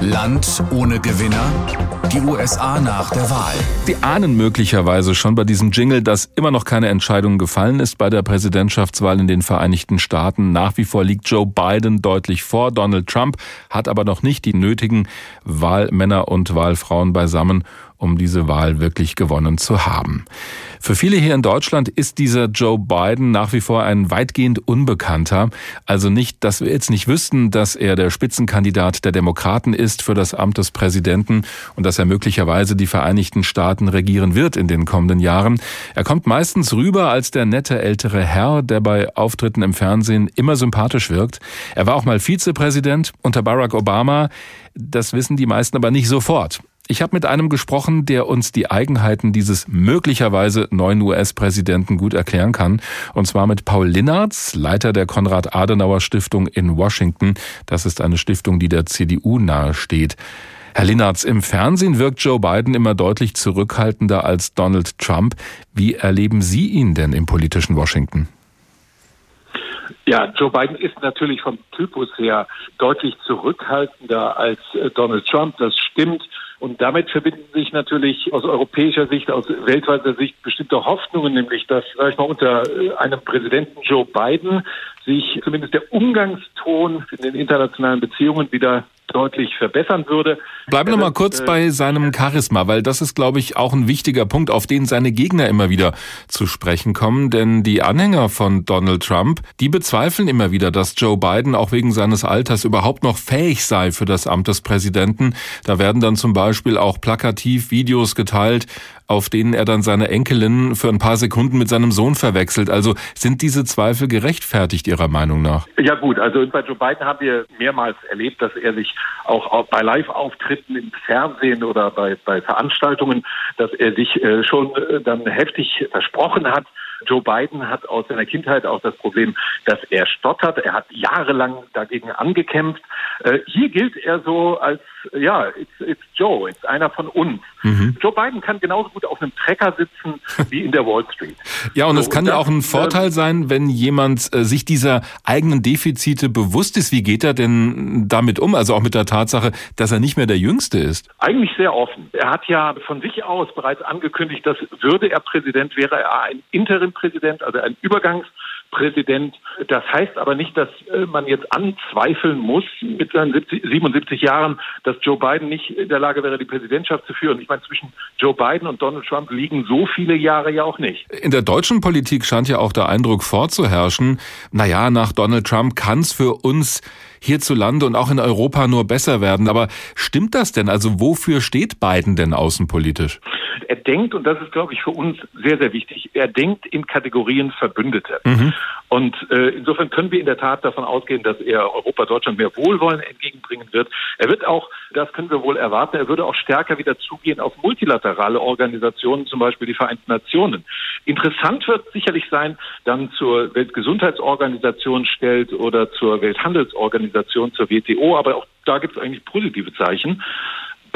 Land ohne Gewinner? Die USA nach der Wahl. Sie ahnen möglicherweise schon bei diesem Jingle, dass immer noch keine Entscheidung gefallen ist bei der Präsidentschaftswahl in den Vereinigten Staaten. Nach wie vor liegt Joe Biden deutlich vor. Donald Trump hat aber noch nicht die nötigen Wahlmänner und Wahlfrauen beisammen, um diese Wahl wirklich gewonnen zu haben. Für viele hier in Deutschland ist dieser Joe Biden nach wie vor ein weitgehend Unbekannter. Also nicht, dass wir jetzt nicht wüssten, dass er der Spitzenkandidat der Demokraten ist für das Amt des Präsidenten und dass er möglicherweise die Vereinigten Staaten regieren wird in den kommenden Jahren. Er kommt meistens rüber als der nette ältere Herr, der bei Auftritten im Fernsehen immer sympathisch wirkt. Er war auch mal Vizepräsident unter Barack Obama. Das wissen die meisten aber nicht sofort. Ich habe mit einem gesprochen, der uns die Eigenheiten dieses möglicherweise neuen US-Präsidenten gut erklären kann. Und zwar mit Paul Linnertz, Leiter der Konrad-Adenauer-Stiftung in Washington. Das ist eine Stiftung, die der CDU nahesteht. Herr Linnertz, im Fernsehen wirkt Joe Biden immer deutlich zurückhaltender als Donald Trump. Wie erleben Sie ihn denn im politischen Washington? Ja, Joe Biden ist natürlich vom Typus her deutlich zurückhaltender als äh, Donald Trump. Das stimmt. Und damit verbinden sich natürlich aus europäischer Sicht, aus weltweiter Sicht bestimmte Hoffnungen, nämlich dass, sag ich mal, unter äh, einem Präsidenten Joe Biden sich zumindest der Umgangston in den internationalen Beziehungen wieder deutlich verbessern würde. Bleiben wir mal kurz äh, bei seinem Charisma, weil das ist, glaube ich, auch ein wichtiger Punkt, auf den seine Gegner immer wieder zu sprechen kommen. Denn die Anhänger von Donald Trump, die bezweifeln immer wieder, dass Joe Biden auch wegen seines Alters überhaupt noch fähig sei für das Amt des Präsidenten. Da werden dann zum Beispiel auch plakativ Videos geteilt, auf denen er dann seine Enkelin für ein paar Sekunden mit seinem Sohn verwechselt. Also sind diese Zweifel gerechtfertigt Ihrer Meinung nach? Ja gut, also bei Joe Biden haben wir mehrmals erlebt, dass er sich auch bei Live-Auftritten im Fernsehen oder bei, bei Veranstaltungen, dass er sich äh, schon äh, dann heftig versprochen hat. Joe Biden hat aus seiner Kindheit auch das Problem, dass er stottert. Er hat jahrelang dagegen angekämpft. Äh, hier gilt er so als, ja, it's, it's Joe, it's einer von uns. Mhm. Joe Biden kann genauso gut auf einem Trecker sitzen wie in der Wall Street. Ja, und es so, kann ja auch ein Vorteil sein, wenn jemand äh, sich dieser eigenen Defizite bewusst ist. Wie geht er denn damit um? Also auch mit der Tatsache, dass er nicht mehr der Jüngste ist. Eigentlich sehr offen. Er hat ja von sich aus bereits angekündigt, dass würde er Präsident, wäre er ein Interim-Präsident, also ein Übergangs- Präsident. Das heißt aber nicht, dass äh, man jetzt anzweifeln muss mit seinen 70, 77 Jahren, dass Joe Biden nicht in der Lage wäre, die Präsidentschaft zu führen. Ich meine, zwischen Joe Biden und Donald Trump liegen so viele Jahre ja auch nicht. In der deutschen Politik scheint ja auch der Eindruck vorzuherrschen, naja, nach Donald Trump kann es für uns hierzulande und auch in Europa nur besser werden. Aber stimmt das denn? Also wofür steht Biden denn außenpolitisch? Er denkt, und das ist, glaube ich, für uns sehr, sehr wichtig, er denkt in Kategorien Verbündete. Mhm. Und äh, insofern können wir in der Tat davon ausgehen, dass er Europa, Deutschland mehr Wohlwollen entgegenbringen wird. Er wird auch, das können wir wohl erwarten, er würde auch stärker wieder zugehen auf multilaterale Organisationen, zum Beispiel die Vereinten Nationen. Interessant wird sicherlich sein, dann zur Weltgesundheitsorganisation stellt oder zur Welthandelsorganisation, zur WTO, aber auch da gibt es eigentlich positive Zeichen.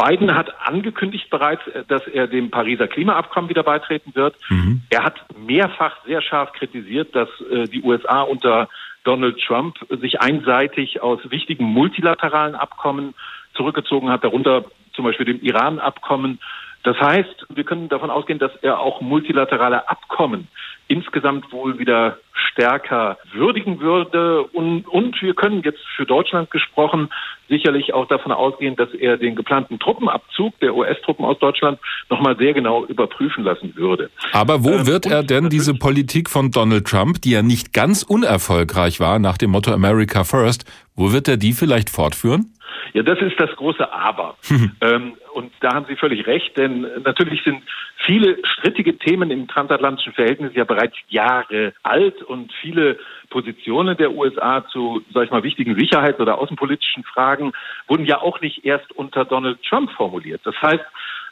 Biden hat angekündigt bereits, äh, dass er dem Pariser Klimaabkommen wieder beitreten wird. Mhm. Er hat mehrfach sehr scharf kritisiert, dass äh, die USA unter Donald Trump sich einseitig aus wichtigen multilateralen Abkommen zurückgezogen hat, darunter zum Beispiel dem Iran-Abkommen. Das heißt, wir können davon ausgehen, dass er auch multilaterale Abkommen insgesamt wohl wieder stärker würdigen würde. Und, und wir können jetzt für Deutschland gesprochen sicherlich auch davon ausgehen, dass er den geplanten Truppenabzug der US-Truppen aus Deutschland nochmal sehr genau überprüfen lassen würde. Aber wo ähm, wird er denn diese Politik von Donald Trump, die ja nicht ganz unerfolgreich war nach dem Motto America First, wo wird er die vielleicht fortführen? Ja, das ist das große Aber. ähm, und da haben Sie völlig recht, denn natürlich sind viele strittige Themen im transatlantischen Verhältnis ja bereits Jahre alt und viele Positionen der USA zu, sag ich mal, wichtigen Sicherheits- oder außenpolitischen Fragen wurden ja auch nicht erst unter Donald Trump formuliert. Das heißt,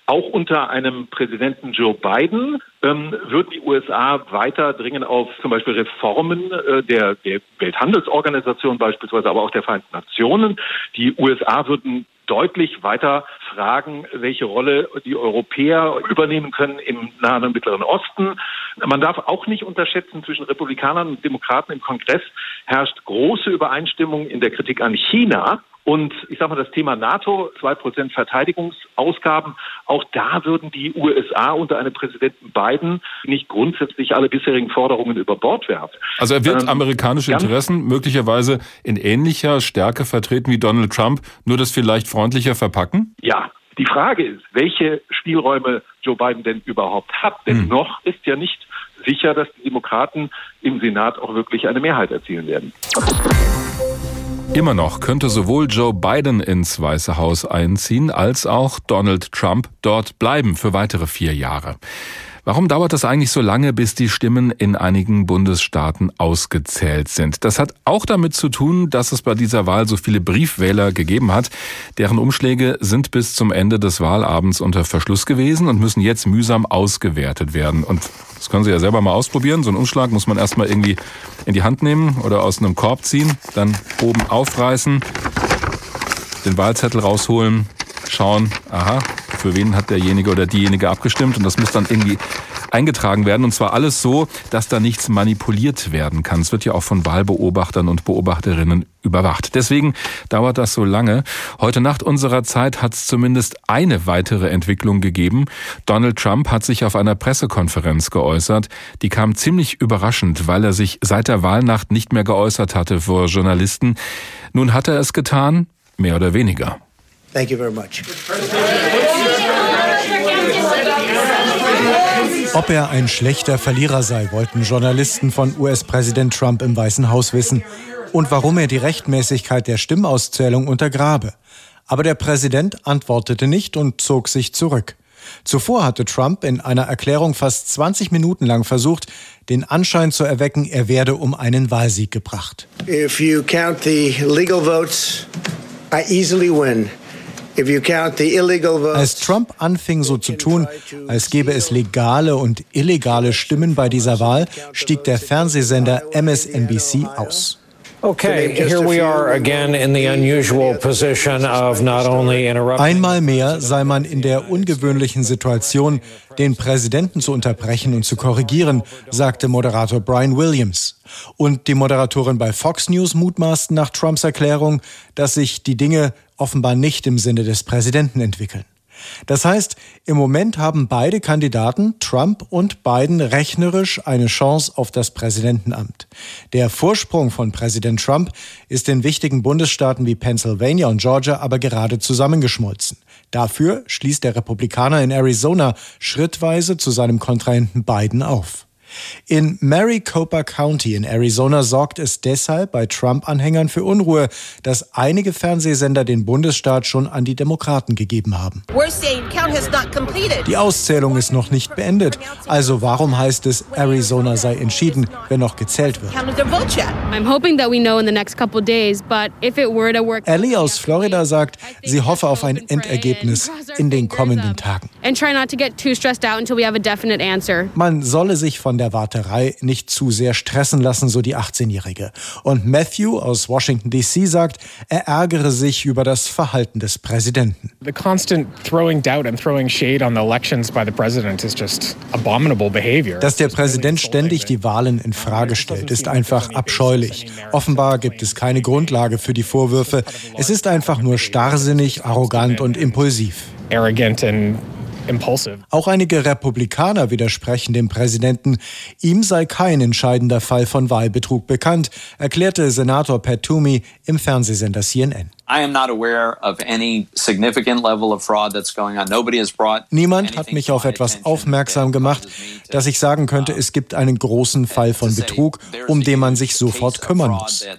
auch unter einem Präsidenten Joe Biden ähm, würden die USA weiter dringen auf zum Beispiel Reformen äh, der, der Welthandelsorganisation beispielsweise, aber auch der Vereinten Nationen. Die USA würden deutlich weiter fragen, welche Rolle die Europäer übernehmen können im Nahen und Mittleren Osten. Man darf auch nicht unterschätzen, zwischen Republikanern und Demokraten im Kongress herrscht große Übereinstimmung in der Kritik an China Und ich sage mal, das Thema NATO, zwei Prozent Verteidigungsausgaben, auch da würden die USA unter einem Präsidenten Biden nicht grundsätzlich alle bisherigen Forderungen über Bord werfen. Also er wird ähm, amerikanische Interessen möglicherweise in ähnlicher Stärke vertreten wie Donald Trump, nur das vielleicht freundlicher verpacken? Ja, die Frage ist, welche Spielräume Joe Biden denn überhaupt hat. Denn hm. noch ist ja nicht sicher, dass die Demokraten im Senat auch wirklich eine Mehrheit erzielen werden. Immer noch könnte sowohl Joe Biden ins Weiße Haus einziehen, als auch Donald Trump dort bleiben für weitere vier Jahre. Warum dauert das eigentlich so lange, bis die Stimmen in einigen Bundesstaaten ausgezählt sind? Das hat auch damit zu tun, dass es bei dieser Wahl so viele Briefwähler gegeben hat. Deren Umschläge sind bis zum Ende des Wahlabends unter Verschluss gewesen und müssen jetzt mühsam ausgewertet werden. Und das können Sie ja selber mal ausprobieren. So einen Umschlag muss man erstmal irgendwie in die Hand nehmen oder aus einem Korb ziehen, dann oben aufreißen, den Wahlzettel rausholen, schauen, aha, für wen hat derjenige oder diejenige abgestimmt und das muss dann irgendwie eingetragen werden und zwar alles so, dass da nichts manipuliert werden kann. Es wird ja auch von Wahlbeobachtern und Beobachterinnen überwacht. Deswegen dauert das so lange. Heute Nacht unserer Zeit hat es zumindest eine weitere Entwicklung gegeben. Donald Trump hat sich auf einer Pressekonferenz geäußert. Die kam ziemlich überraschend, weil er sich seit der Wahlnacht nicht mehr geäußert hatte vor Journalisten. Nun hat er es getan, mehr oder weniger. Thank you very much. Ob er ein schlechter Verlierer sei, wollten Journalisten von US-Präsident Trump im Weißen Haus wissen und warum er die Rechtmäßigkeit der Stimmauszählung untergrabe. Aber der Präsident antwortete nicht und zog sich zurück. Zuvor hatte Trump in einer Erklärung fast 20 Minuten lang versucht, den Anschein zu erwecken, er werde um einen Wahlsieg gebracht. If you count the legal votes, I easily win. Als Trump anfing so zu tun, als gäbe es legale und illegale Stimmen bei dieser Wahl, stieg der Fernsehsender MSNBC aus. Einmal mehr sei man in der ungewöhnlichen Situation, den Präsidenten zu unterbrechen und zu korrigieren, sagte Moderator Brian Williams. Und die Moderatorin bei Fox News mutmaßten nach Trumps Erklärung, dass sich die Dinge offenbar nicht im Sinne des Präsidenten entwickeln. Das heißt, im Moment haben beide Kandidaten, Trump und Biden, rechnerisch eine Chance auf das Präsidentenamt. Der Vorsprung von Präsident Trump ist in wichtigen Bundesstaaten wie Pennsylvania und Georgia aber gerade zusammengeschmolzen. Dafür schließt der Republikaner in Arizona schrittweise zu seinem Kontrahenten Biden auf. In Maricopa County in Arizona sorgt es deshalb bei Trump-Anhängern für Unruhe, dass einige Fernsehsender den Bundesstaat schon an die Demokraten gegeben haben. Die Auszählung ist noch nicht beendet. Also warum heißt es, Arizona sei entschieden, wenn noch gezählt wird? Ellie aus Florida sagt, sie hoffe auf ein Endergebnis in den kommenden Tagen. Man solle sich von der Warterei nicht zu sehr stressen lassen, so die 18-Jährige. Und Matthew aus Washington DC sagt, er ärgere sich über das Verhalten des Präsidenten. The constant throwing doubt and throwing shade on the elections by the president is just abominable behavior. Dass der Präsident ständig die Wahlen in Frage stellt, ist einfach abscheulich. Offenbar gibt es keine Grundlage für die Vorwürfe. Es ist einfach nur starrsinnig, arrogant und impulsiv. Arrogant and auch einige Republikaner widersprechen dem Präsidenten. Ihm sei kein entscheidender Fall von Wahlbetrug bekannt, erklärte Senator Pat Toomey im Fernsehsender CNN. Niemand hat mich auf etwas aufmerksam gemacht, dass ich sagen könnte, es gibt einen großen Fall von Betrug, um den man sich sofort kümmern muss. Uh,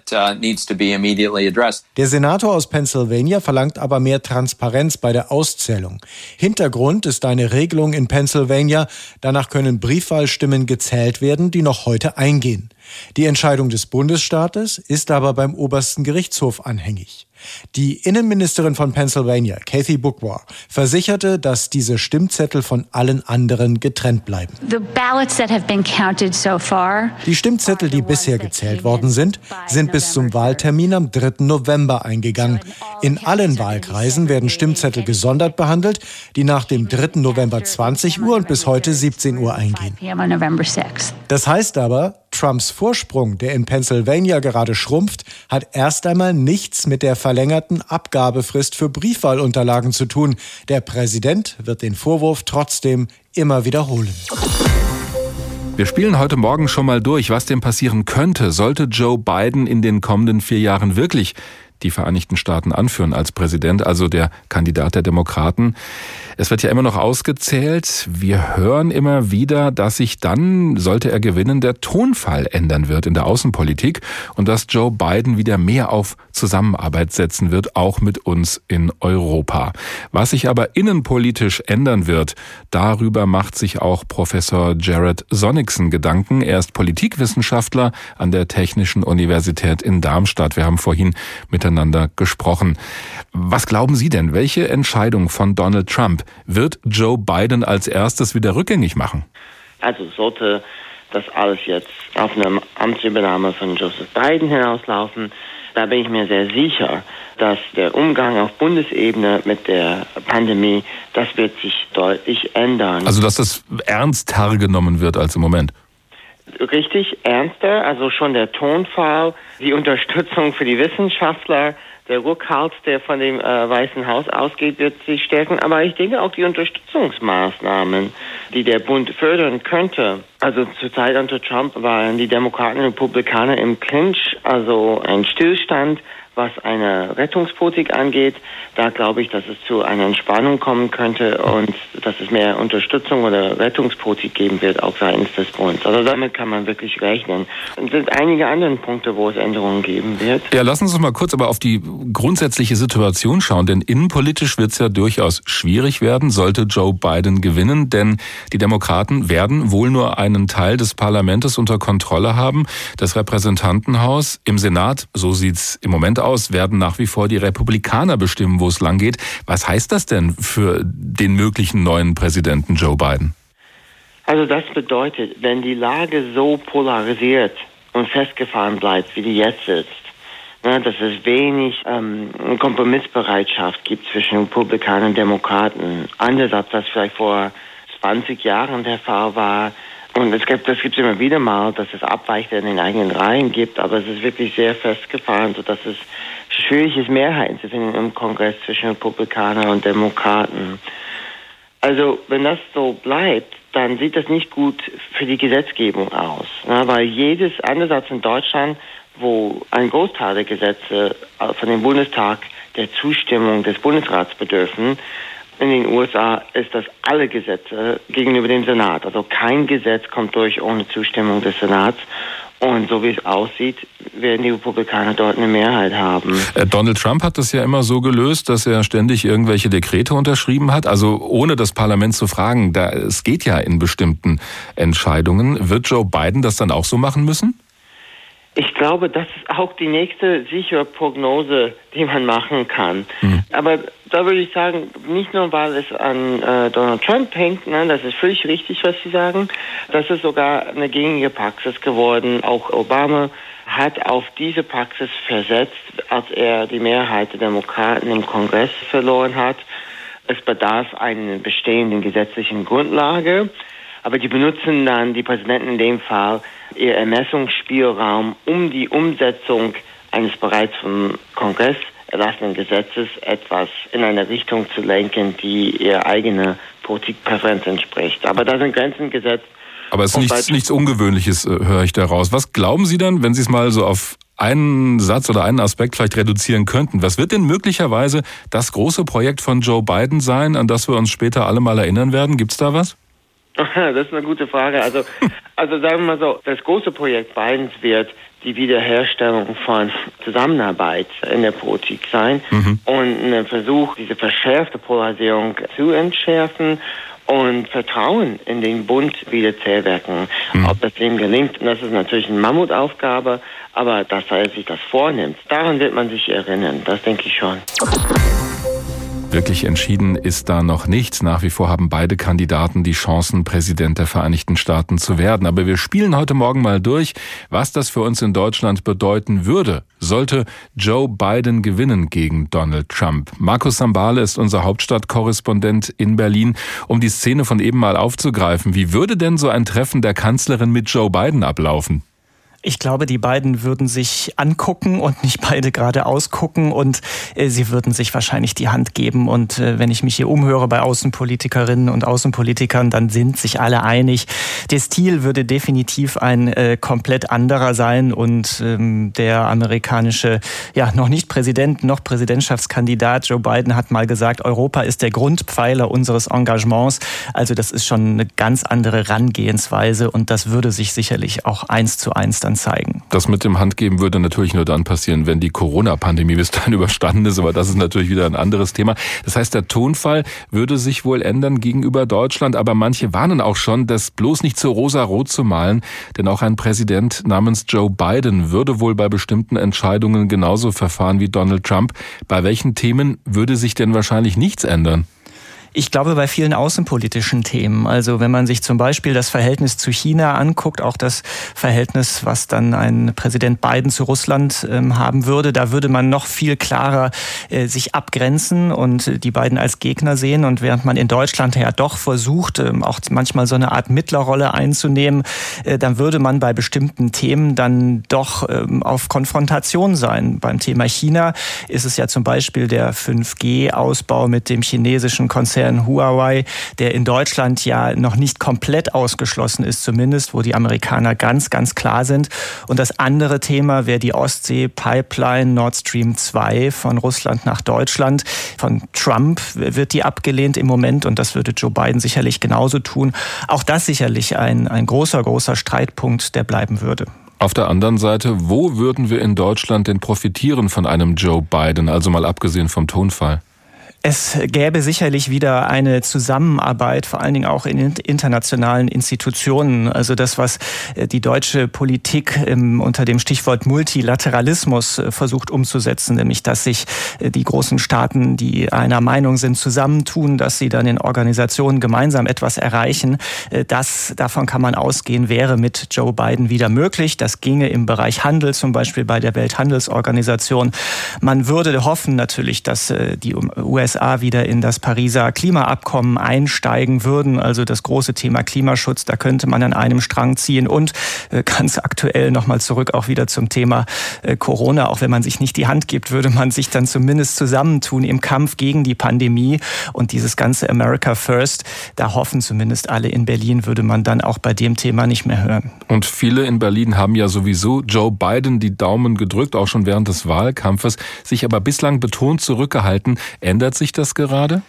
der Senator aus Pennsylvania verlangt aber mehr Transparenz bei der Auszählung. Hintergrund ist eine Regelung in Pennsylvania, danach können Briefwahlstimmen gezählt werden, die noch heute eingehen. Die Entscheidung des Bundesstaates ist aber beim obersten Gerichtshof anhängig. Die Innenministerin von Pennsylvania, Kathy Bookwar, versicherte, dass diese Stimmzettel von allen anderen getrennt bleiben. Die Stimmzettel, die bisher gezählt worden sind, sind bis zum Wahltermin am 3. November eingegangen. In allen Wahlkreisen werden Stimmzettel gesondert behandelt, die nach dem 3. November 20 Uhr und bis heute 17 Uhr eingehen. Das heißt aber, Trumps Vorsprung, der in Pennsylvania gerade schrumpft, hat erst einmal nichts mit der verlängerten Abgabefrist für Briefwahlunterlagen zu tun. Der Präsident wird den Vorwurf trotzdem immer wiederholen. Wir spielen heute Morgen schon mal durch, was denn passieren könnte, sollte Joe Biden in den kommenden vier Jahren wirklich die Vereinigten Staaten anführen als Präsident, also der Kandidat der Demokraten. Es wird ja immer noch ausgezählt. Wir hören immer wieder, dass sich dann, sollte er gewinnen, der Tonfall ändern wird in der Außenpolitik und dass Joe Biden wieder mehr auf Zusammenarbeit setzen wird, auch mit uns in Europa. Was sich aber innenpolitisch ändern wird, darüber macht sich auch Professor Jared Sonnigsen Gedanken. Er ist Politikwissenschaftler an der Technischen Universität in Darmstadt. Wir haben vorhin mit miteinander gesprochen. Was glauben Sie denn, welche Entscheidung von Donald Trump wird Joe Biden als erstes wieder rückgängig machen? Also sollte das alles jetzt auf eine Amtsübernahme von Joseph Biden hinauslaufen, da bin ich mir sehr sicher, dass der Umgang auf Bundesebene mit der Pandemie, das wird sich deutlich ändern. Also dass das ernster genommen wird als im Moment richtig ernster, also schon der Tonfall, die Unterstützung für die Wissenschaftler, der Rückhalt, der von dem äh, Weißen Haus ausgeht, wird sich stärken. Aber ich denke auch die Unterstützungsmaßnahmen, die der Bund fördern könnte. Also zur Zeit unter Trump waren die Demokraten und Republikaner im Clinch, also ein Stillstand was eine Rettungspolitik angeht, da glaube ich, dass es zu einer Entspannung kommen könnte und dass es mehr Unterstützung oder Rettungspolitik geben wird, auch seitens des Bundes. Also damit kann man wirklich rechnen. Es sind einige andere Punkte, wo es Änderungen geben wird. Ja, lassen Sie uns mal kurz aber auf die grundsätzliche Situation schauen, denn innenpolitisch wird es ja durchaus schwierig werden, sollte Joe Biden gewinnen, denn die Demokraten werden wohl nur einen Teil des Parlaments unter Kontrolle haben, das Repräsentantenhaus. Im Senat, so sieht's im Moment aus, aus werden nach wie vor die Republikaner bestimmen, wo es lang geht. Was heißt das denn für den möglichen neuen Präsidenten Joe Biden? Also das bedeutet, wenn die Lage so polarisiert und festgefahren bleibt, wie die jetzt ist, ne, dass es wenig ähm, Kompromissbereitschaft gibt zwischen Republikanern und Demokraten, anders als das vielleicht vor 20 Jahren der Fall war, und es gibt, das gibt es immer wieder mal, dass es Abweicher in den eigenen Reihen gibt, aber es ist wirklich sehr festgefahren, sodass es schwierig ist, Mehrheiten zu finden im Kongress zwischen Republikanern und Demokraten. Also, wenn das so bleibt, dann sieht das nicht gut für die Gesetzgebung aus. Ne? Weil jedes, anders als in Deutschland, wo ein Großteil der Gesetze äh, von dem Bundestag der Zustimmung des Bundesrats bedürfen, in den USA ist das alle Gesetze gegenüber dem Senat. Also kein Gesetz kommt durch ohne Zustimmung des Senats. Und so wie es aussieht, werden die Republikaner dort eine Mehrheit haben. Äh, Donald Trump hat das ja immer so gelöst, dass er ständig irgendwelche Dekrete unterschrieben hat. Also ohne das Parlament zu fragen, da, es geht ja in bestimmten Entscheidungen. Wird Joe Biden das dann auch so machen müssen? Ich glaube, das ist auch die nächste sichere Prognose, die man machen kann. Mhm. Aber da würde ich sagen, nicht nur weil es an äh, Donald Trump hängt, nein, das ist völlig richtig, was Sie sagen. Das ist sogar eine gängige Praxis geworden. Auch Obama hat auf diese Praxis versetzt, als er die Mehrheit der Demokraten im Kongress verloren hat. Es bedarf einer bestehenden gesetzlichen Grundlage. Aber die benutzen dann, die Präsidenten in dem Fall, ihr Ermessungsspielraum, um die Umsetzung eines bereits vom Kongress erlassenen Gesetzes etwas in eine Richtung zu lenken, die ihr eigene Politikpräferenz entspricht. Aber da sind Grenzen gesetzt. Aber es ist nichts, nichts Ungewöhnliches, äh, höre ich daraus. Was glauben Sie dann, wenn Sie es mal so auf einen Satz oder einen Aspekt vielleicht reduzieren könnten? Was wird denn möglicherweise das große Projekt von Joe Biden sein, an das wir uns später alle mal erinnern werden? Gibt es da was? Das ist eine gute Frage. Also, also sagen wir mal so, das große Projekt Bidens wird die Wiederherstellung von Zusammenarbeit in der Politik sein mhm. und ein Versuch, diese verschärfte Polarisierung zu entschärfen und Vertrauen in den Bund wieder zu erwecken. Mhm. Ob das ihm gelingt, das ist natürlich eine Mammutaufgabe, aber dass er sich das vornimmt, daran wird man sich erinnern, das denke ich schon. Wirklich entschieden ist da noch nichts. Nach wie vor haben beide Kandidaten die Chancen, Präsident der Vereinigten Staaten zu werden. Aber wir spielen heute Morgen mal durch, was das für uns in Deutschland bedeuten würde, sollte Joe Biden gewinnen gegen Donald Trump. Markus Sambale ist unser Hauptstadtkorrespondent in Berlin. Um die Szene von eben mal aufzugreifen, wie würde denn so ein Treffen der Kanzlerin mit Joe Biden ablaufen? Ich glaube, die beiden würden sich angucken und nicht beide gerade ausgucken und äh, sie würden sich wahrscheinlich die Hand geben. Und äh, wenn ich mich hier umhöre bei Außenpolitikerinnen und Außenpolitikern, dann sind sich alle einig. Der Stil würde definitiv ein äh, komplett anderer sein und ähm, der amerikanische, ja, noch nicht Präsident, noch Präsidentschaftskandidat Joe Biden hat mal gesagt, Europa ist der Grundpfeiler unseres Engagements. Also das ist schon eine ganz andere Rangehensweise und das würde sich sicherlich auch eins zu eins dann dann zeigen. Das mit dem Handgeben würde natürlich nur dann passieren, wenn die Corona-Pandemie bis dahin überstanden ist, aber das ist natürlich wieder ein anderes Thema. Das heißt, der Tonfall würde sich wohl ändern gegenüber Deutschland, aber manche warnen auch schon, das bloß nicht zu rosa-rot zu malen, denn auch ein Präsident namens Joe Biden würde wohl bei bestimmten Entscheidungen genauso verfahren wie Donald Trump. Bei welchen Themen würde sich denn wahrscheinlich nichts ändern? Ich glaube, bei vielen außenpolitischen Themen, also wenn man sich zum Beispiel das Verhältnis zu China anguckt, auch das Verhältnis, was dann ein Präsident Biden zu Russland ähm, haben würde, da würde man noch viel klarer äh, sich abgrenzen und die beiden als Gegner sehen. Und während man in Deutschland ja doch versucht, ähm, auch manchmal so eine Art Mittlerrolle einzunehmen, äh, dann würde man bei bestimmten Themen dann doch ähm, auf Konfrontation sein. Beim Thema China ist es ja zum Beispiel der 5G-Ausbau mit dem chinesischen Konzern Konzern Huawei, der in Deutschland ja noch nicht komplett ausgeschlossen ist, zumindest, wo die Amerikaner ganz, ganz klar sind. Und das andere Thema wäre die Ostsee-Pipeline Nord Stream 2 von Russland nach Deutschland. Von Trump wird die abgelehnt im Moment und das würde Joe Biden sicherlich genauso tun. Auch das sicherlich ein, ein großer, großer Streitpunkt, der bleiben würde. Auf der anderen Seite, wo würden wir in Deutschland denn profitieren von einem Joe Biden, also mal abgesehen vom Tonfall? Es gäbe sicherlich wieder eine Zusammenarbeit, vor allen Dingen auch in internationalen Institutionen. Also das, was äh, die deutsche Politik unter dem Stichwort Multilateralismus äh, versucht umzusetzen, nämlich dass sich äh, die großen Staaten, die einer Meinung sind, zusammentun, dass sie dann in Organisationen gemeinsam etwas erreichen. Das, davon kann man ausgehen, wäre mit Joe Biden wieder möglich. Das ginge im Bereich Handel, zum Beispiel bei der Welthandelsorganisation. Man würde hoffen natürlich, dass die US USA wieder in das Pariser Klimaabkommen einsteigen würden. Also das große Thema Klimaschutz, da könnte man an einem Strang ziehen. Und äh, ganz aktuell nochmal zurück auch wieder zum Thema äh, Corona. Auch wenn man sich nicht die Hand gibt, würde man sich dann zumindest zusammentun im Kampf gegen die Pandemie. Und dieses ganze America First, da hoffen zumindest alle in Berlin, würde man dann auch bei dem Thema nicht mehr hören. Und viele in Berlin haben ja sowieso Joe Biden die Daumen gedrückt, auch schon während des Wahlkampfes, sich aber bislang betont zurückgehalten. Ändert sich das gerade?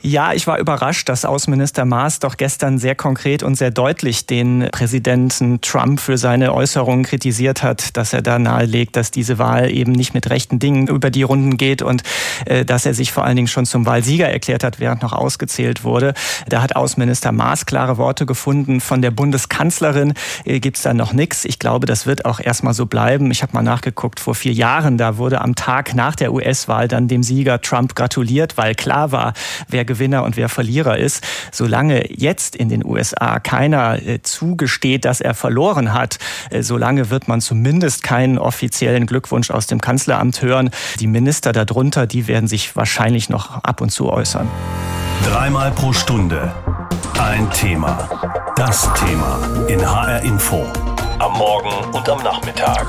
Ja, ich war überrascht, dass Außenminister Maas doch gestern sehr konkret und sehr deutlich den Präsidenten Trump für seine Äußerungen kritisiert hat, dass er da nahelegt, dass diese Wahl eben nicht mit rechten Dingen über die Runden geht und äh, dass er sich vor allen Dingen schon zum Wahlsieger erklärt hat, während noch ausgezählt wurde. Da hat Außenminister Maas klare Worte gefunden. Von der Bundeskanzlerin äh, gibt's da noch nichts. Ich glaube, das wird auch erstmal so bleiben. Ich habe mal nachgeguckt, vor vier Jahren, da wurde am Tag nach der US-Wahl dann dem Sieger Trump gratuliert, weil klar war, wer Gewinner und wer Verlierer ist. Solange jetzt in den USA keiner äh, zugesteht, dass er verloren hat, äh, solange wird man zumindest keinen offiziellen Glückwunsch aus dem Kanzleramt hören. Die Minister darunter, die werden sich wahrscheinlich noch ab und zu äußern. Dreimal pro Stunde ein Thema. Das Thema in HR Info. Am Morgen und am Nachmittag.